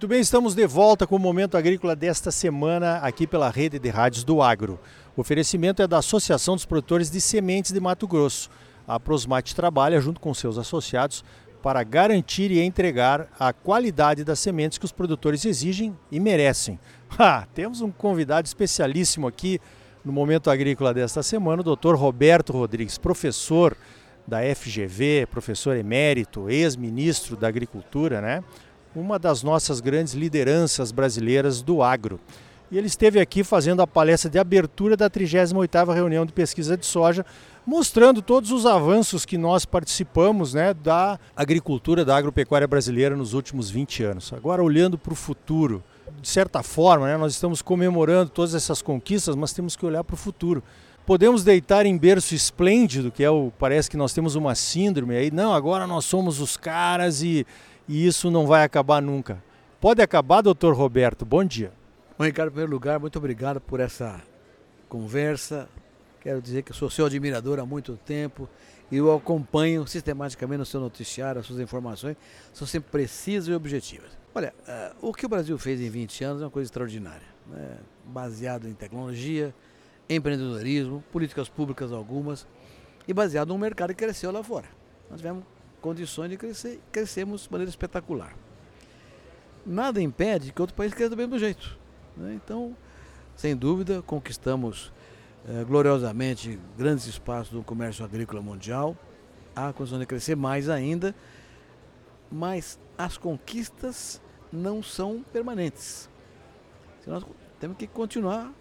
Muito bem, estamos de volta com o Momento Agrícola desta semana aqui pela rede de rádios do Agro. O oferecimento é da Associação dos Produtores de Sementes de Mato Grosso. A Prosmate trabalha junto com seus associados para garantir e entregar a qualidade das sementes que os produtores exigem e merecem. Ah, temos um convidado especialíssimo aqui no Momento Agrícola desta semana, o Dr. Roberto Rodrigues, professor da FGV, professor emérito, ex-ministro da Agricultura, né? Uma das nossas grandes lideranças brasileiras do agro. E ele esteve aqui fazendo a palestra de abertura da 38ª reunião de pesquisa de soja, mostrando todos os avanços que nós participamos né, da agricultura, da agropecuária brasileira nos últimos 20 anos. Agora, olhando para o futuro, de certa forma, né, nós estamos comemorando todas essas conquistas, mas temos que olhar para o futuro. Podemos deitar em berço esplêndido, que é o parece que nós temos uma síndrome aí, não, agora nós somos os caras e e isso não vai acabar nunca. Pode acabar, doutor Roberto? Bom dia. Bom, Ricardo, em primeiro lugar, muito obrigado por essa conversa. Quero dizer que sou seu admirador há muito tempo e eu acompanho sistematicamente no seu noticiário, as suas informações são sempre precisas e objetivas. Olha, uh, o que o Brasil fez em 20 anos é uma coisa extraordinária, né? baseado em tecnologia, empreendedorismo, políticas públicas algumas e baseado num mercado que cresceu lá fora. Nós tivemos condições de crescer, crescemos de maneira espetacular. Nada impede que outro país cresça do mesmo jeito. Né? Então, sem dúvida, conquistamos eh, gloriosamente grandes espaços do comércio agrícola mundial. Há condição de crescer mais ainda, mas as conquistas não são permanentes. Nós temos que continuar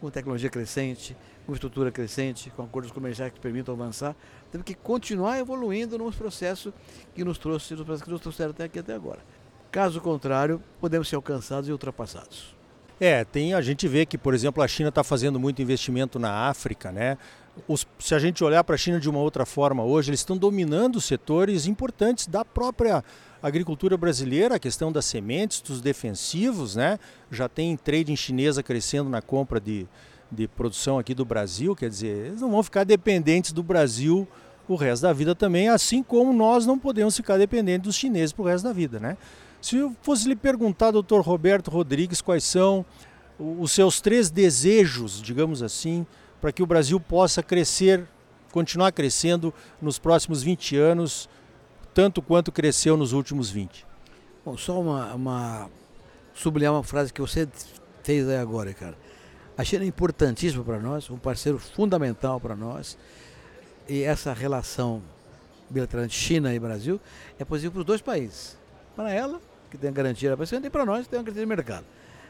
com tecnologia crescente, com estrutura crescente, com acordos comerciais que permitam avançar, temos que continuar evoluindo nos processos que nos trouxe, nos processos que nos trouxeram até aqui até agora. Caso contrário, podemos ser alcançados e ultrapassados. É, tem a gente vê que, por exemplo, a China está fazendo muito investimento na África, né? Os, se a gente olhar para a China de uma outra forma hoje, eles estão dominando setores importantes da própria agricultura brasileira, a questão das sementes, dos defensivos, né? Já tem trading chinesa crescendo na compra de, de produção aqui do Brasil, quer dizer, eles não vão ficar dependentes do Brasil o resto da vida também, assim como nós não podemos ficar dependentes dos chineses para o resto da vida, né? Se eu fosse lhe perguntar, doutor Roberto Rodrigues, quais são os seus três desejos, digamos assim, para que o Brasil possa crescer, continuar crescendo nos próximos 20 anos, tanto quanto cresceu nos últimos 20? Bom, só uma, uma sublinhar uma frase que você fez aí agora, cara. A China é importantíssima para nós, um parceiro fundamental para nós. E essa relação bilateral entre China e Brasil é possível para os dois países. Para ela, que tem a garantia da e para nós, que tem a garantia de mercado.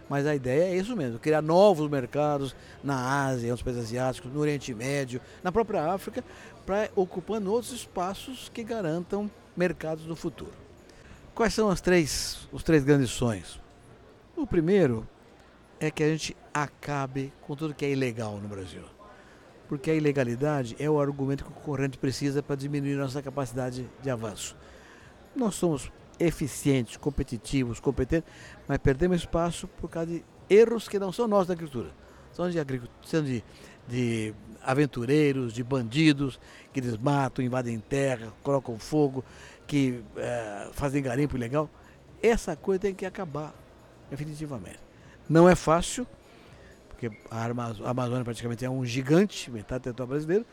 Mas a ideia é isso mesmo, criar novos mercados na Ásia, nos países asiáticos, no Oriente Médio, na própria África, para ocupando outros espaços que garantam mercados no futuro. Quais são as três, os três grandes sonhos? O primeiro é que a gente acabe com tudo que é ilegal no Brasil. Porque a ilegalidade é o argumento que o concorrente precisa para diminuir nossa capacidade de avanço. Nós somos eficientes, competitivos, competentes, mas perdemos espaço por causa de erros que não são nossos da agricultura. São de, são de, de aventureiros, de bandidos que desmatam, invadem terra, colocam fogo, que é, fazem garimpo ilegal. Essa coisa tem que acabar, definitivamente. Não é fácil, porque a Amazônia praticamente é um gigante, metade do território brasileiro,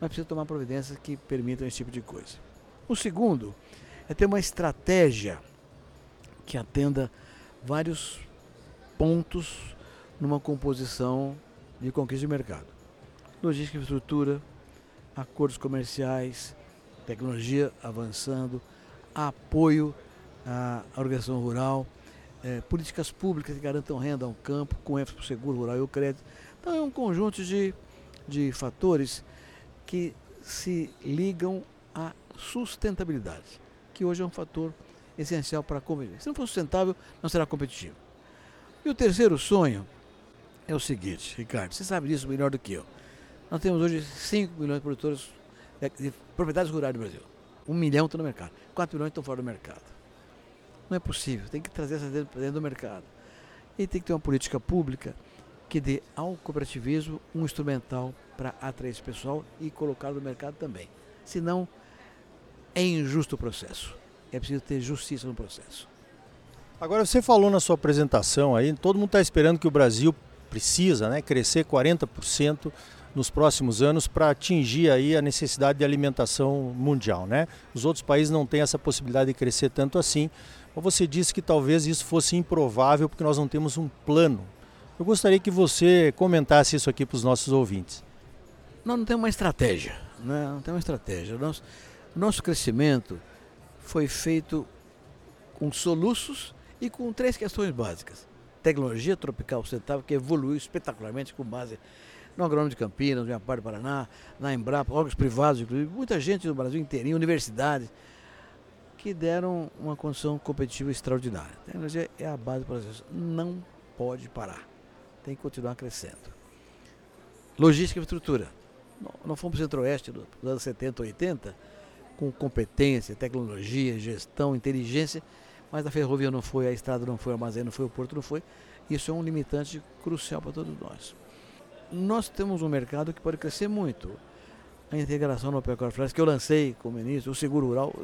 mas precisa tomar providências que permitam esse tipo de coisa. O segundo é ter uma estratégia que atenda vários pontos numa composição de conquista de mercado. Logística e infraestrutura, acordos comerciais, tecnologia avançando, apoio à organização rural, é, políticas públicas que garantam renda ao campo, com ênfase para o seguro rural e o crédito. Então é um conjunto de, de fatores que se ligam à sustentabilidade, que hoje é um fator essencial para a convivência. Se não for sustentável, não será competitivo. E o terceiro sonho é o seguinte, Ricardo, você sabe disso melhor do que eu. Nós temos hoje 5 milhões de produtores de propriedades rurais do Brasil. 1 milhão estão no mercado, 4 milhões estão fora do mercado. Não é possível, tem que trazer essa dentro, dentro do mercado. E tem que ter uma política pública que dê ao cooperativismo um instrumental para atrair esse pessoal e colocá-lo no mercado também. Senão, é injusto o processo. É preciso ter justiça no processo. Agora você falou na sua apresentação aí, todo mundo está esperando que o Brasil precisa né, crescer 40% nos próximos anos para atingir aí a necessidade de alimentação mundial. Né? Os outros países não têm essa possibilidade de crescer tanto assim. Você disse que talvez isso fosse improvável porque nós não temos um plano. Eu gostaria que você comentasse isso aqui para os nossos ouvintes. Nós não temos uma estratégia. Né? Não temos uma estratégia. Nosso, nosso crescimento foi feito com soluços e com três questões básicas. Tecnologia tropical sustentável, que evoluiu espetacularmente com base no agrônomo de Campinas, no Iapar do Paraná, na Embrapa, órgãos privados, inclusive, muita gente no Brasil inteirinho, universidades, que deram uma condição competitiva extraordinária. A tecnologia é a base para isso. Não pode parar. Tem que continuar crescendo. Logística e infraestrutura. Nós fomos para o centro-oeste dos anos 70, 80, com competência, tecnologia, gestão, inteligência, mas a ferrovia não foi, a estrada não foi, o armazém não foi, o porto não foi. Isso é um limitante crucial para todos nós. Nós temos um mercado que pode crescer muito. A integração no Pecuária Florestas, que eu lancei como ministro, o seguro rural,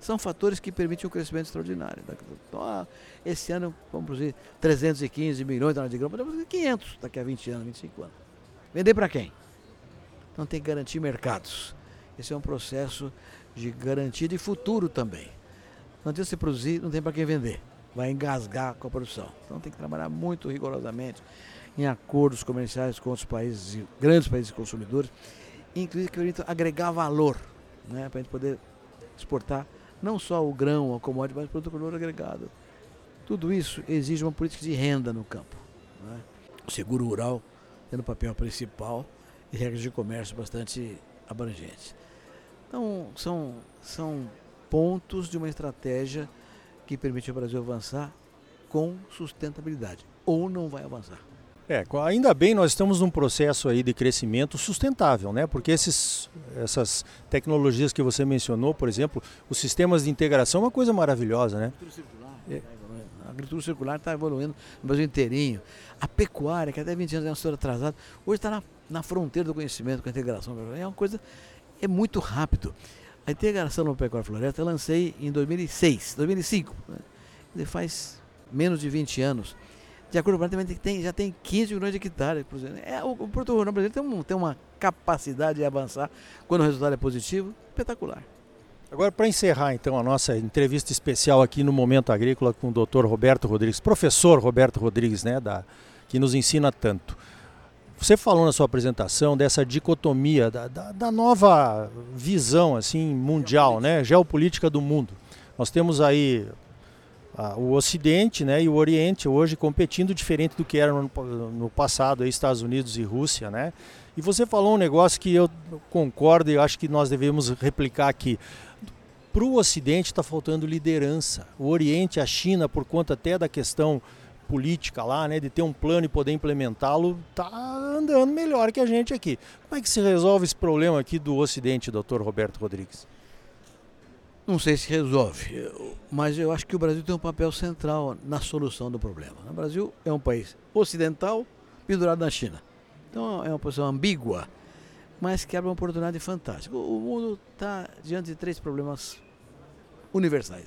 são fatores que permitem um crescimento extraordinário. Então, ah, esse ano vamos produzir 315 milhões de toneladas de grão, podemos produzir 500 daqui a 20 anos, 25 anos. Vender para quem? Então tem que garantir mercados. Esse é um processo de garantia de futuro também. Não adianta você produzir, não tem para quem vender. Vai engasgar com a produção. Então tem que trabalhar muito rigorosamente em acordos comerciais com outros países, grandes países consumidores, inclusive que agregar valor, né, para a gente poder exportar não só o grão, a commodity, mas o produto valor agregado. Tudo isso exige uma política de renda no campo. Né? O seguro rural tendo papel principal e regras de comércio bastante abrangentes. Então, são, são pontos de uma estratégia que permite ao Brasil avançar com sustentabilidade. Ou não vai avançar. É, ainda bem nós estamos num processo aí de crescimento sustentável, né? Porque esses, essas tecnologias que você mencionou, por exemplo, os sistemas de integração é uma coisa maravilhosa, né? É. A agricultura circular está evoluindo no Brasil inteirinho. A pecuária, que até 20 anos é uma história atrasada, hoje está na, na fronteira do conhecimento com a integração. É uma coisa, é muito rápido. A integração no Pecuária Floresta eu lancei em 2006, 2005. Né? Faz menos de 20 anos. De acordo com o também tem, já tem 15 milhões de hectares. É, o, o produtor rural brasileiro tem, um, tem uma capacidade de avançar quando o resultado é positivo, espetacular. Agora, para encerrar então a nossa entrevista especial aqui no Momento Agrícola com o Dr. Roberto Rodrigues, professor Roberto Rodrigues, né, da, que nos ensina tanto. Você falou na sua apresentação dessa dicotomia, da, da, da nova visão assim mundial, né, geopolítica do mundo. Nós temos aí ah, o Ocidente né, e o Oriente hoje competindo diferente do que era no, no passado, aí, Estados Unidos e Rússia. Né? E você falou um negócio que eu concordo e acho que nós devemos replicar aqui. Para o Ocidente está faltando liderança. O Oriente, a China, por conta até da questão política lá, né, de ter um plano e poder implementá-lo, está andando melhor que a gente aqui. Como é que se resolve esse problema aqui do Ocidente, doutor Roberto Rodrigues? Não sei se resolve, mas eu acho que o Brasil tem um papel central na solução do problema. O Brasil é um país ocidental pendurado na China. Então é uma posição ambígua, mas que abre uma oportunidade fantástica. O mundo está diante de três problemas universais.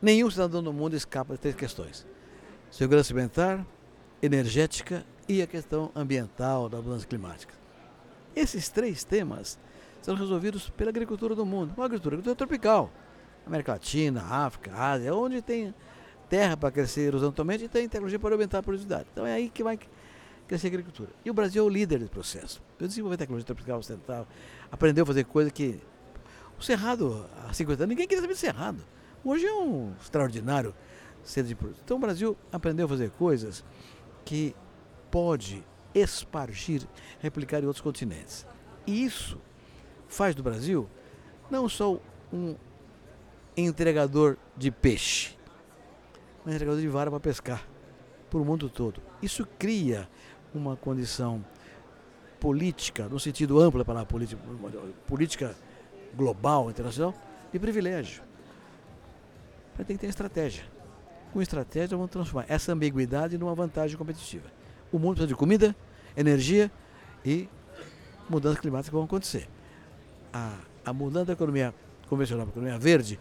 Nenhum cidadão do mundo escapa de três questões segurança alimentar, energética e a questão ambiental da mudança climática. Esses três temas são resolvidos pela agricultura do mundo, uma agricultura, agricultura tropical. América Latina, África, Ásia, onde tem terra para crescer horizontalmente e tem tecnologia para aumentar a produtividade. Então é aí que vai crescer a agricultura. E o Brasil é o líder desse processo. Eu tecnologia tropical ocidental, aprendeu a fazer coisa que. O Cerrado, há 50 anos, ninguém queria saber do Cerrado. Hoje é um extraordinário sede de produção. Então o Brasil aprendeu a fazer coisas que pode espargir, replicar em outros continentes. E isso faz do Brasil não só um entregador de peixe, mas um entregador de vara para pescar para o mundo todo. Isso cria uma condição política, no sentido amplo da palavra política, política global, internacional, de privilégio. Mas tem que ter estratégia com estratégia, vamos transformar essa ambiguidade numa vantagem competitiva. O mundo precisa de comida, energia e mudanças climáticas vão acontecer. A, a mudança da economia convencional para a economia verde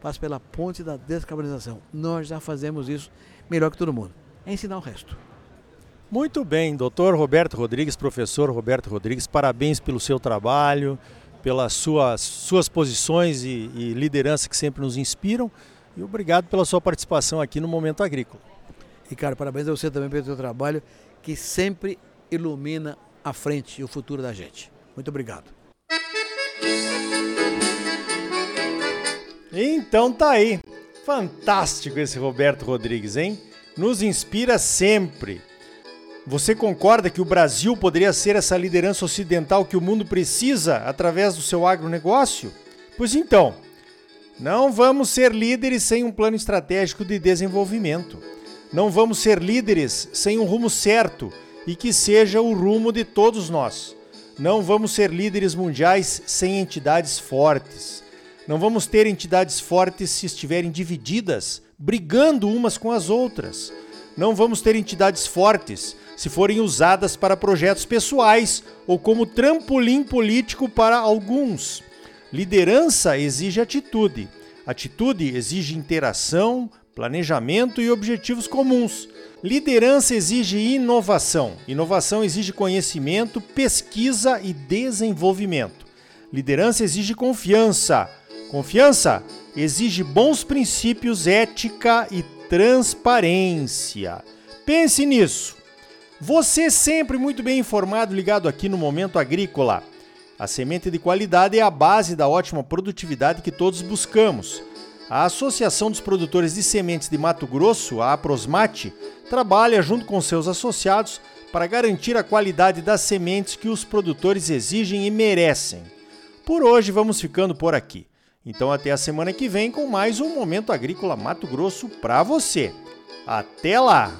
passa pela ponte da descarbonização. Nós já fazemos isso melhor que todo mundo. É ensinar o resto. Muito bem, doutor Roberto Rodrigues, professor Roberto Rodrigues, parabéns pelo seu trabalho, pelas suas, suas posições e, e liderança que sempre nos inspiram e obrigado pela sua participação aqui no Momento Agrícola. Ricardo, parabéns a você também pelo seu trabalho, que sempre ilumina a frente e o futuro da gente. Muito obrigado. Então tá aí. Fantástico esse Roberto Rodrigues, hein? Nos inspira sempre. Você concorda que o Brasil poderia ser essa liderança ocidental que o mundo precisa através do seu agronegócio? Pois então, não vamos ser líderes sem um plano estratégico de desenvolvimento. Não vamos ser líderes sem um rumo certo e que seja o rumo de todos nós. Não vamos ser líderes mundiais sem entidades fortes. Não vamos ter entidades fortes se estiverem divididas, brigando umas com as outras. Não vamos ter entidades fortes se forem usadas para projetos pessoais ou como trampolim político para alguns. Liderança exige atitude. Atitude exige interação, planejamento e objetivos comuns. Liderança exige inovação. Inovação exige conhecimento, pesquisa e desenvolvimento. Liderança exige confiança. Confiança exige bons princípios, ética e transparência. Pense nisso. Você sempre muito bem informado, ligado aqui no Momento Agrícola. A semente de qualidade é a base da ótima produtividade que todos buscamos. A Associação dos Produtores de Sementes de Mato Grosso, a Aprosmate, trabalha junto com seus associados para garantir a qualidade das sementes que os produtores exigem e merecem. Por hoje vamos ficando por aqui. Então até a semana que vem com mais um Momento Agrícola Mato Grosso para você. Até lá!